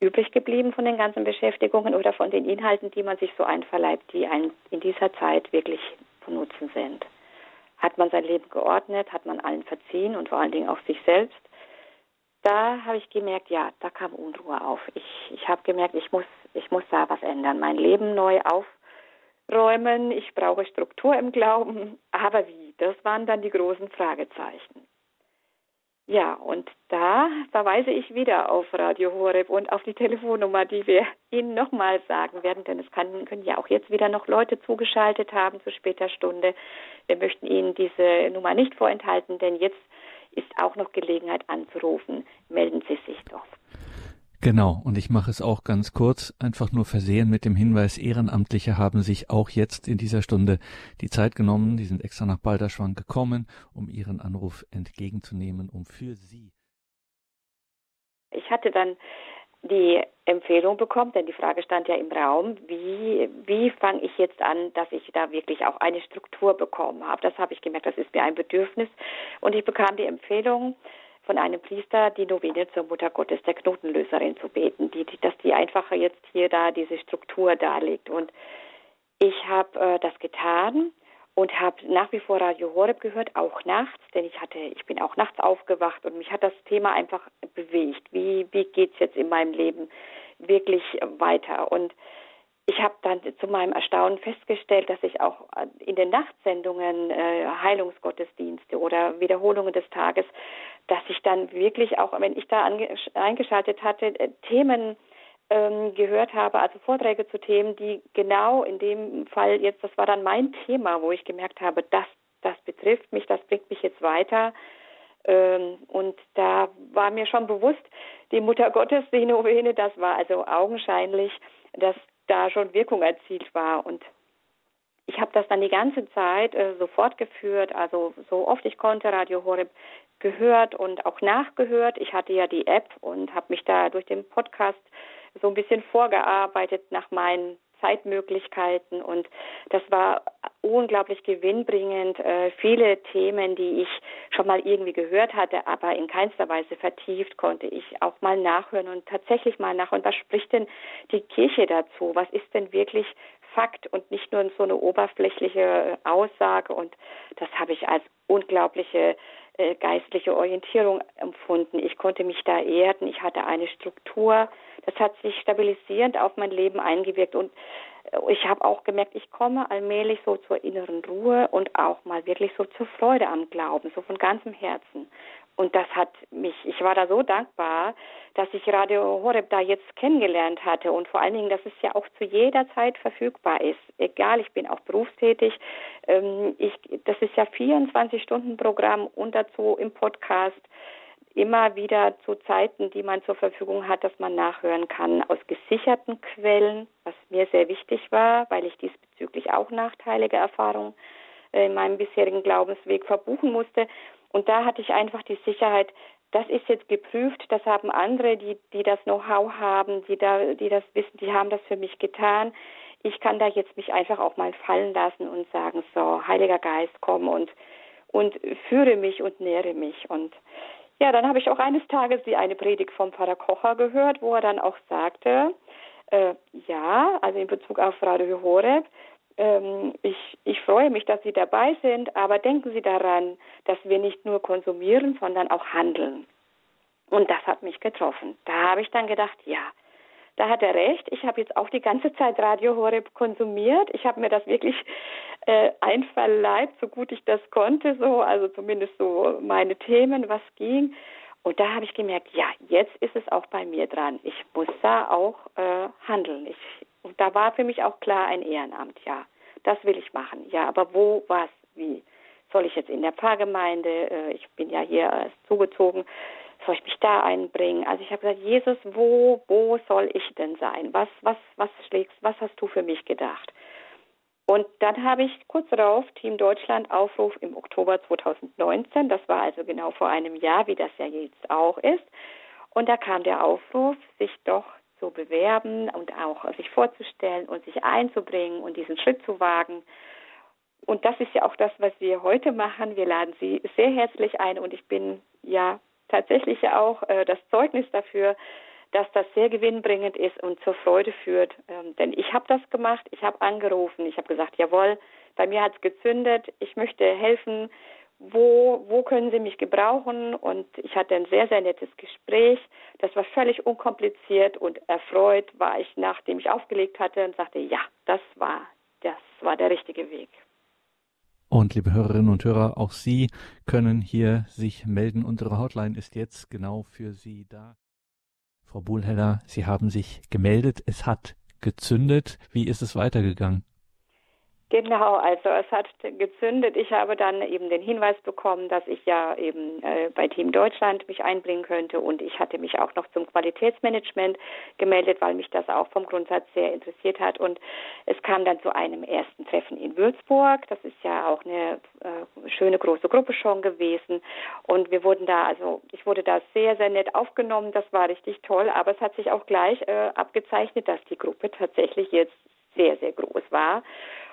übrig geblieben von den ganzen Beschäftigungen oder von den Inhalten, die man sich so einverleibt, die einem in dieser Zeit wirklich von Nutzen sind? Hat man sein Leben geordnet? Hat man allen verziehen und vor allen Dingen auch sich selbst? Da habe ich gemerkt, ja, da kam Unruhe auf. Ich, ich habe gemerkt, ich muss, ich muss da was ändern, mein Leben neu aufräumen. Ich brauche Struktur im Glauben. Aber wie? Das waren dann die großen Fragezeichen. Ja, und da verweise ich wieder auf Radio Horeb und auf die Telefonnummer, die wir Ihnen nochmal sagen werden, denn es kann, können ja auch jetzt wieder noch Leute zugeschaltet haben zu später Stunde. Wir möchten Ihnen diese Nummer nicht vorenthalten, denn jetzt ist auch noch Gelegenheit anzurufen. Melden Sie sich doch. Genau, und ich mache es auch ganz kurz, einfach nur versehen mit dem Hinweis, Ehrenamtliche haben sich auch jetzt in dieser Stunde die Zeit genommen, die sind extra nach Balderschwang gekommen, um ihren Anruf entgegenzunehmen, um für sie. Ich hatte dann die Empfehlung bekommen, denn die Frage stand ja im Raum, wie, wie fange ich jetzt an, dass ich da wirklich auch eine Struktur bekommen habe. Das habe ich gemerkt, das ist mir ein Bedürfnis. Und ich bekam die Empfehlung, von einem Priester die Novene zur Mutter Gottes, der Knotenlöserin, zu beten, die, die, dass die einfache jetzt hier da diese Struktur darlegt. Und ich habe äh, das getan und habe nach wie vor Radio Horeb gehört, auch nachts, denn ich hatte, ich bin auch nachts aufgewacht und mich hat das Thema einfach bewegt. Wie, wie geht's jetzt in meinem Leben wirklich weiter? Und ich habe dann zu meinem Erstaunen festgestellt, dass ich auch in den Nachtsendungen äh, Heilungsgottesdienste oder Wiederholungen des Tages, dass ich dann wirklich auch, wenn ich da eingeschaltet hatte, äh, Themen ähm, gehört habe, also Vorträge zu Themen, die genau in dem Fall jetzt, das war dann mein Thema, wo ich gemerkt habe, das, das betrifft mich, das bringt mich jetzt weiter. Ähm, und da war mir schon bewusst, die Mutter Gottes, die Novene, das war also augenscheinlich, dass da schon Wirkung erzielt war. Und ich habe das dann die ganze Zeit äh, so fortgeführt, also so oft ich konnte, Radio Horeb gehört und auch nachgehört. Ich hatte ja die App und habe mich da durch den Podcast so ein bisschen vorgearbeitet nach meinen Zeitmöglichkeiten und das war unglaublich gewinnbringend. Äh, viele Themen, die ich schon mal irgendwie gehört hatte, aber in keinster Weise vertieft, konnte ich auch mal nachhören und tatsächlich mal nachhören, was spricht denn die Kirche dazu? Was ist denn wirklich Fakt und nicht nur so eine oberflächliche Aussage? Und das habe ich als unglaubliche äh, geistliche Orientierung empfunden. Ich konnte mich da erden, ich hatte eine Struktur, das hat sich stabilisierend auf mein Leben eingewirkt und ich habe auch gemerkt, ich komme allmählich so zur inneren Ruhe und auch mal wirklich so zur Freude am Glauben, so von ganzem Herzen. Und das hat mich, ich war da so dankbar, dass ich Radio Horeb da jetzt kennengelernt hatte und vor allen Dingen, dass es ja auch zu jeder Zeit verfügbar ist. Egal, ich bin auch berufstätig. Ähm, ich, das ist ja 24 Stunden Programm und dazu im Podcast immer wieder zu Zeiten, die man zur Verfügung hat, dass man nachhören kann aus gesicherten Quellen, was mir sehr wichtig war, weil ich diesbezüglich auch nachteilige Erfahrungen äh, in meinem bisherigen Glaubensweg verbuchen musste. Und da hatte ich einfach die Sicherheit, das ist jetzt geprüft, das haben andere, die, die das Know-how haben, die da, die das wissen, die haben das für mich getan. Ich kann da jetzt mich einfach auch mal fallen lassen und sagen, so, Heiliger Geist, komm und, und führe mich und nähre mich. Und ja, dann habe ich auch eines Tages die eine Predigt vom Pfarrer Kocher gehört, wo er dann auch sagte, äh, ja, also in Bezug auf Radio Horeb, ähm, ich, ich freue mich, dass Sie dabei sind, aber denken Sie daran, dass wir nicht nur konsumieren, sondern auch handeln. Und das hat mich getroffen. Da habe ich dann gedacht, ja, da hat er recht. Ich habe jetzt auch die ganze Zeit Radio Horeb konsumiert. Ich habe mir das wirklich äh, einverleibt, so gut ich das konnte, so, also zumindest so meine Themen, was ging. Und da habe ich gemerkt, ja, jetzt ist es auch bei mir dran. Ich muss da auch äh, handeln. Ich, und da war für mich auch klar ein Ehrenamt, ja. Das will ich machen. Ja, aber wo, was, wie? Soll ich jetzt in der Pfarrgemeinde? Äh, ich bin ja hier äh, zugezogen soll ich mich da einbringen? Also ich habe gesagt, Jesus, wo, wo soll ich denn sein? Was, was, was schlägst, was hast du für mich gedacht? Und dann habe ich kurz darauf Team Deutschland Aufruf im Oktober 2019, das war also genau vor einem Jahr, wie das ja jetzt auch ist. Und da kam der Aufruf, sich doch zu bewerben und auch sich vorzustellen und sich einzubringen und diesen Schritt zu wagen. Und das ist ja auch das, was wir heute machen. Wir laden Sie sehr herzlich ein und ich bin ja tatsächlich auch äh, das Zeugnis dafür, dass das sehr gewinnbringend ist und zur Freude führt. Ähm, denn ich habe das gemacht, ich habe angerufen, ich habe gesagt, jawohl, bei mir hat es gezündet, ich möchte helfen, wo, wo können Sie mich gebrauchen? Und ich hatte ein sehr, sehr nettes Gespräch. Das war völlig unkompliziert und erfreut war ich, nachdem ich aufgelegt hatte und sagte, ja, das war, das war der richtige Weg. Und liebe Hörerinnen und Hörer, auch Sie können hier sich melden. Unsere Hotline ist jetzt genau für Sie da. Frau Buhlheller, Sie haben sich gemeldet. Es hat gezündet. Wie ist es weitergegangen? Genau, also es hat gezündet. Ich habe dann eben den Hinweis bekommen, dass ich ja eben äh, bei Team Deutschland mich einbringen könnte und ich hatte mich auch noch zum Qualitätsmanagement gemeldet, weil mich das auch vom Grundsatz sehr interessiert hat und es kam dann zu einem ersten Treffen in Würzburg. Das ist ja auch eine äh, schöne große Gruppe schon gewesen und wir wurden da, also ich wurde da sehr, sehr nett aufgenommen. Das war richtig toll, aber es hat sich auch gleich äh, abgezeichnet, dass die Gruppe tatsächlich jetzt sehr, sehr groß war.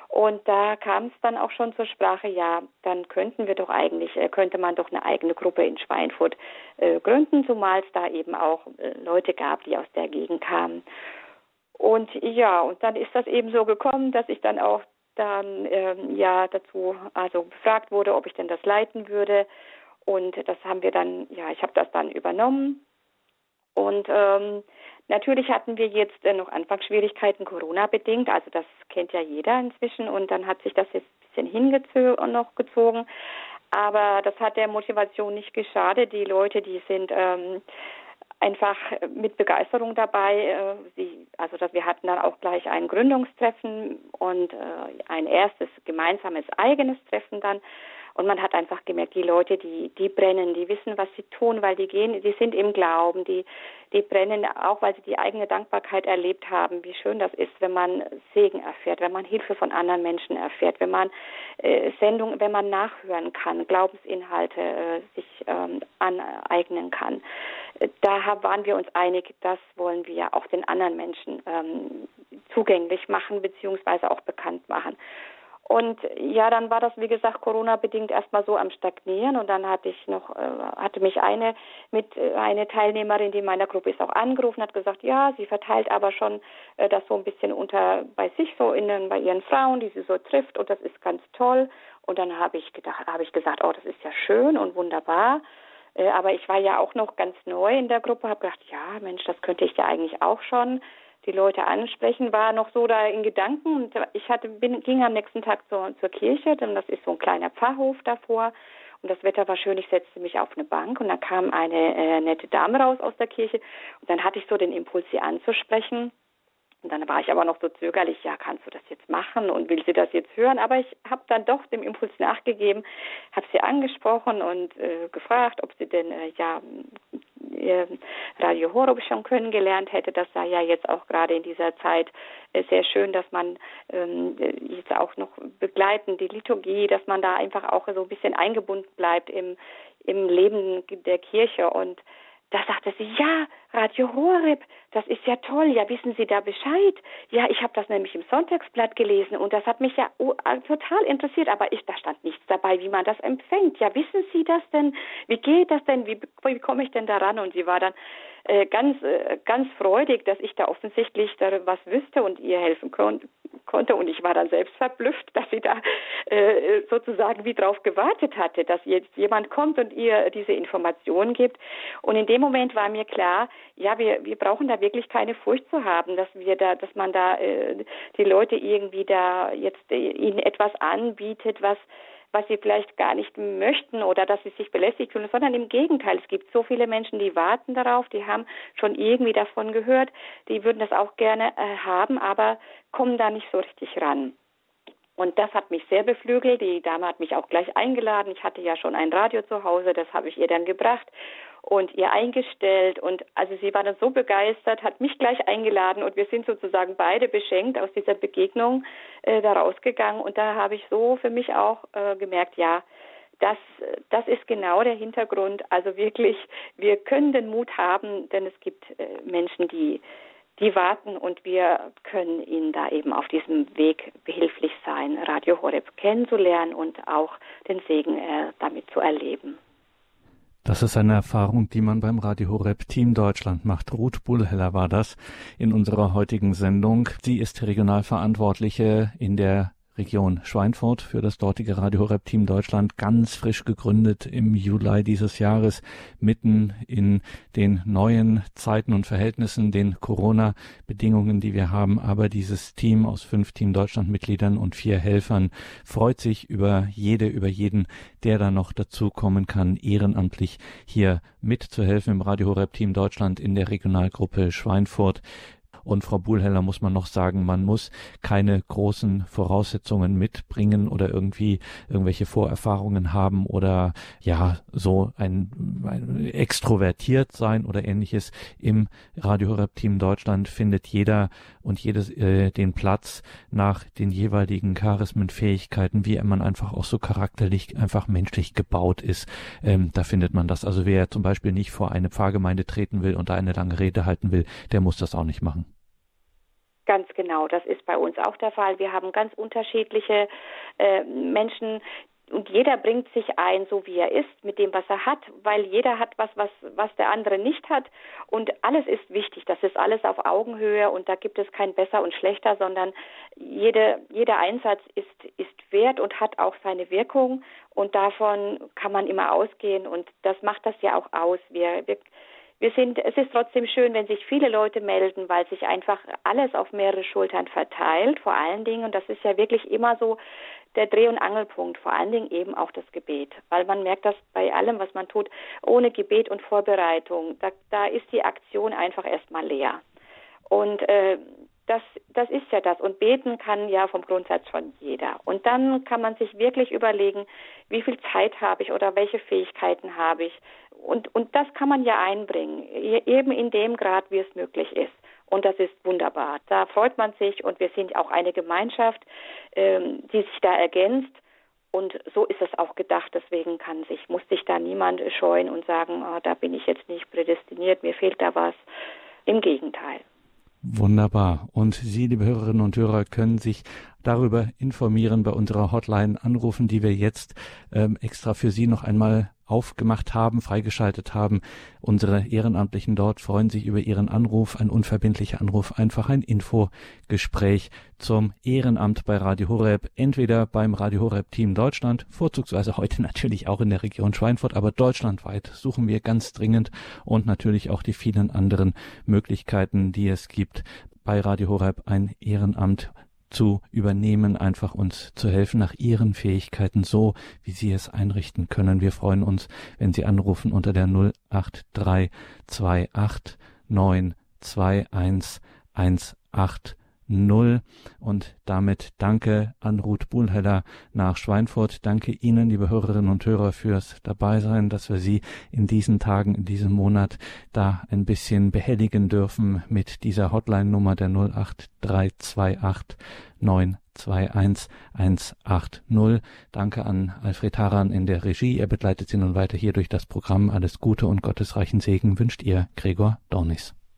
Und da kam es dann auch schon zur Sprache, ja, dann könnten wir doch eigentlich, äh, könnte man doch eine eigene Gruppe in Schweinfurt äh, gründen, zumal es da eben auch äh, Leute gab, die aus der Gegend kamen. Und ja, und dann ist das eben so gekommen, dass ich dann auch dann ähm, ja dazu also befragt wurde, ob ich denn das leiten würde. Und das haben wir dann, ja, ich habe das dann übernommen. Und ähm, Natürlich hatten wir jetzt äh, noch Anfangsschwierigkeiten Corona-bedingt, also das kennt ja jeder inzwischen und dann hat sich das jetzt ein bisschen hingezogen noch gezogen. Aber das hat der Motivation nicht geschadet. Die Leute, die sind ähm, einfach mit Begeisterung dabei. Äh, sie, also dass wir hatten dann auch gleich ein Gründungstreffen und äh, ein erstes gemeinsames eigenes Treffen dann und man hat einfach gemerkt, die Leute, die, die brennen, die wissen, was sie tun, weil die gehen, die sind im Glauben, die, die brennen auch, weil sie die eigene Dankbarkeit erlebt haben, wie schön das ist, wenn man Segen erfährt, wenn man Hilfe von anderen Menschen erfährt, wenn man äh, Sendungen, wenn man nachhören kann, Glaubensinhalte äh, sich ähm, aneignen kann. Da waren wir uns einig, das wollen wir auch den anderen Menschen ähm, zugänglich machen, beziehungsweise auch bekannt machen. Und ja, dann war das, wie gesagt, Corona-bedingt erstmal so am Stagnieren. Und dann hatte ich noch, äh, hatte mich eine mit äh, eine Teilnehmerin, die in meiner Gruppe ist, auch angerufen, hat gesagt, ja, sie verteilt aber schon äh, das so ein bisschen unter bei sich so in bei ihren Frauen, die sie so trifft. Und das ist ganz toll. Und dann habe ich gedacht, habe ich gesagt, oh, das ist ja schön und wunderbar. Aber ich war ja auch noch ganz neu in der Gruppe, habe gedacht, ja, Mensch, das könnte ich ja eigentlich auch schon die Leute ansprechen, war noch so da in Gedanken. Und ich hatte, bin, ging am nächsten Tag zur, zur Kirche, denn das ist so ein kleiner Pfarrhof davor. Und das Wetter war schön, ich setzte mich auf eine Bank und dann kam eine äh, nette Dame raus aus der Kirche. Und dann hatte ich so den Impuls, sie anzusprechen. Und dann war ich aber noch so zögerlich, ja, kannst du das jetzt machen und will sie das jetzt hören? Aber ich habe dann doch dem Impuls nachgegeben, habe sie angesprochen und äh, gefragt, ob sie denn äh, ja Radio Horeb schon kennengelernt hätte. Das sei ja jetzt auch gerade in dieser Zeit äh, sehr schön, dass man ähm, jetzt auch noch begleiten die Liturgie, dass man da einfach auch so ein bisschen eingebunden bleibt im im Leben der Kirche und da sagte sie, ja, Radio Horeb, das ist ja toll. Ja, wissen Sie da Bescheid? Ja, ich habe das nämlich im Sonntagsblatt gelesen und das hat mich ja oh, äh, total interessiert. Aber ich, da stand nichts dabei, wie man das empfängt. Ja, wissen Sie das denn? Wie geht das denn? Wie, wie komme ich denn daran? Und sie war dann äh, ganz, äh, ganz freudig, dass ich da offensichtlich da was wüsste und ihr helfen kon konnte. Und ich war dann selbst verblüfft, dass sie da äh, sozusagen wie drauf gewartet hatte, dass jetzt jemand kommt und ihr diese Informationen gibt. Und in dem Moment war mir klar, ja, wir, wir brauchen da wirklich keine Furcht zu haben, dass wir da, dass man da äh, die Leute irgendwie da jetzt äh, ihnen etwas anbietet, was was sie vielleicht gar nicht möchten oder dass sie sich belästigt fühlen, sondern im Gegenteil. Es gibt so viele Menschen, die warten darauf, die haben schon irgendwie davon gehört, die würden das auch gerne äh, haben, aber kommen da nicht so richtig ran. Und das hat mich sehr beflügelt. Die Dame hat mich auch gleich eingeladen. Ich hatte ja schon ein Radio zu Hause, das habe ich ihr dann gebracht und ihr eingestellt. Und also sie war dann so begeistert, hat mich gleich eingeladen und wir sind sozusagen beide beschenkt aus dieser Begegnung äh, da rausgegangen. Und da habe ich so für mich auch äh, gemerkt, ja, das, das ist genau der Hintergrund. Also wirklich, wir können den Mut haben, denn es gibt äh, Menschen, die, die warten und wir können ihnen da eben auf diesem Weg behilflich sein, Radio Horeb kennenzulernen und auch den Segen äh, damit zu erleben. Das ist eine Erfahrung, die man beim Radio Horeb Team Deutschland macht. Ruth Bullheller war das in unserer heutigen Sendung. Sie ist Regionalverantwortliche in der Region Schweinfurt für das dortige Radio Horeb Team Deutschland ganz frisch gegründet im Juli dieses Jahres mitten in den neuen Zeiten und Verhältnissen, den Corona Bedingungen, die wir haben, aber dieses Team aus fünf Team Deutschland Mitgliedern und vier Helfern freut sich über jede über jeden, der da noch dazu kommen kann, ehrenamtlich hier mitzuhelfen im Radio Horeb Team Deutschland in der Regionalgruppe Schweinfurt. Und Frau Buhlheller muss man noch sagen, man muss keine großen Voraussetzungen mitbringen oder irgendwie irgendwelche Vorerfahrungen haben oder ja, so ein, ein extrovertiert sein oder ähnliches. Im Radio Horeb Team Deutschland findet jeder und jedes äh, den Platz nach den jeweiligen Charismen, Fähigkeiten, wie man einfach auch so charakterlich, einfach menschlich gebaut ist. Ähm, da findet man das. Also wer zum Beispiel nicht vor eine Pfarrgemeinde treten will und da eine lange Rede halten will, der muss das auch nicht machen. Ganz genau, das ist bei uns auch der Fall. Wir haben ganz unterschiedliche äh, Menschen, und jeder bringt sich ein, so wie er ist, mit dem, was er hat, weil jeder hat was, was, was der andere nicht hat. Und alles ist wichtig. Das ist alles auf Augenhöhe und da gibt es kein besser und schlechter, sondern jede, jeder Einsatz ist, ist wert und hat auch seine Wirkung. Und davon kann man immer ausgehen. Und das macht das ja auch aus. Wir, wir wir sind, es ist trotzdem schön, wenn sich viele Leute melden, weil sich einfach alles auf mehrere Schultern verteilt, vor allen Dingen, und das ist ja wirklich immer so der Dreh- und Angelpunkt, vor allen Dingen eben auch das Gebet, weil man merkt das bei allem, was man tut, ohne Gebet und Vorbereitung, da, da ist die Aktion einfach erstmal leer. Und äh, das, das ist ja das. Und beten kann ja vom Grundsatz schon jeder. Und dann kann man sich wirklich überlegen, wie viel Zeit habe ich oder welche Fähigkeiten habe ich. Und, und das kann man ja einbringen, e, eben in dem Grad, wie es möglich ist. Und das ist wunderbar. Da freut man sich und wir sind auch eine Gemeinschaft, ähm, die sich da ergänzt. Und so ist es auch gedacht. Deswegen kann sich, muss sich da niemand scheuen und sagen, oh, da bin ich jetzt nicht prädestiniert, mir fehlt da was. Im Gegenteil. Wunderbar. Und Sie, liebe Hörerinnen und Hörer, können sich darüber informieren bei unserer Hotline anrufen, die wir jetzt ähm, extra für Sie noch einmal aufgemacht haben, freigeschaltet haben. Unsere Ehrenamtlichen dort freuen sich über Ihren Anruf, ein unverbindlicher Anruf, einfach ein Infogespräch zum Ehrenamt bei Radio Horeb, entweder beim Radio Horeb Team Deutschland, vorzugsweise heute natürlich auch in der Region Schweinfurt, aber deutschlandweit suchen wir ganz dringend und natürlich auch die vielen anderen Möglichkeiten, die es gibt bei Radio Horeb ein Ehrenamt zu übernehmen, einfach uns zu helfen nach ihren Fähigkeiten, so wie sie es einrichten können. Wir freuen uns, wenn Sie anrufen unter der 08328 921 180 0. Und damit danke an Ruth Buhlheller nach Schweinfurt. Danke Ihnen, liebe Hörerinnen und Hörer, fürs Dabeisein, dass wir Sie in diesen Tagen, in diesem Monat da ein bisschen behelligen dürfen mit dieser Hotline-Nummer der 08328 21180. Danke an Alfred Haran in der Regie. Er begleitet Sie nun weiter hier durch das Programm. Alles Gute und gottesreichen Segen wünscht ihr Gregor Dornis.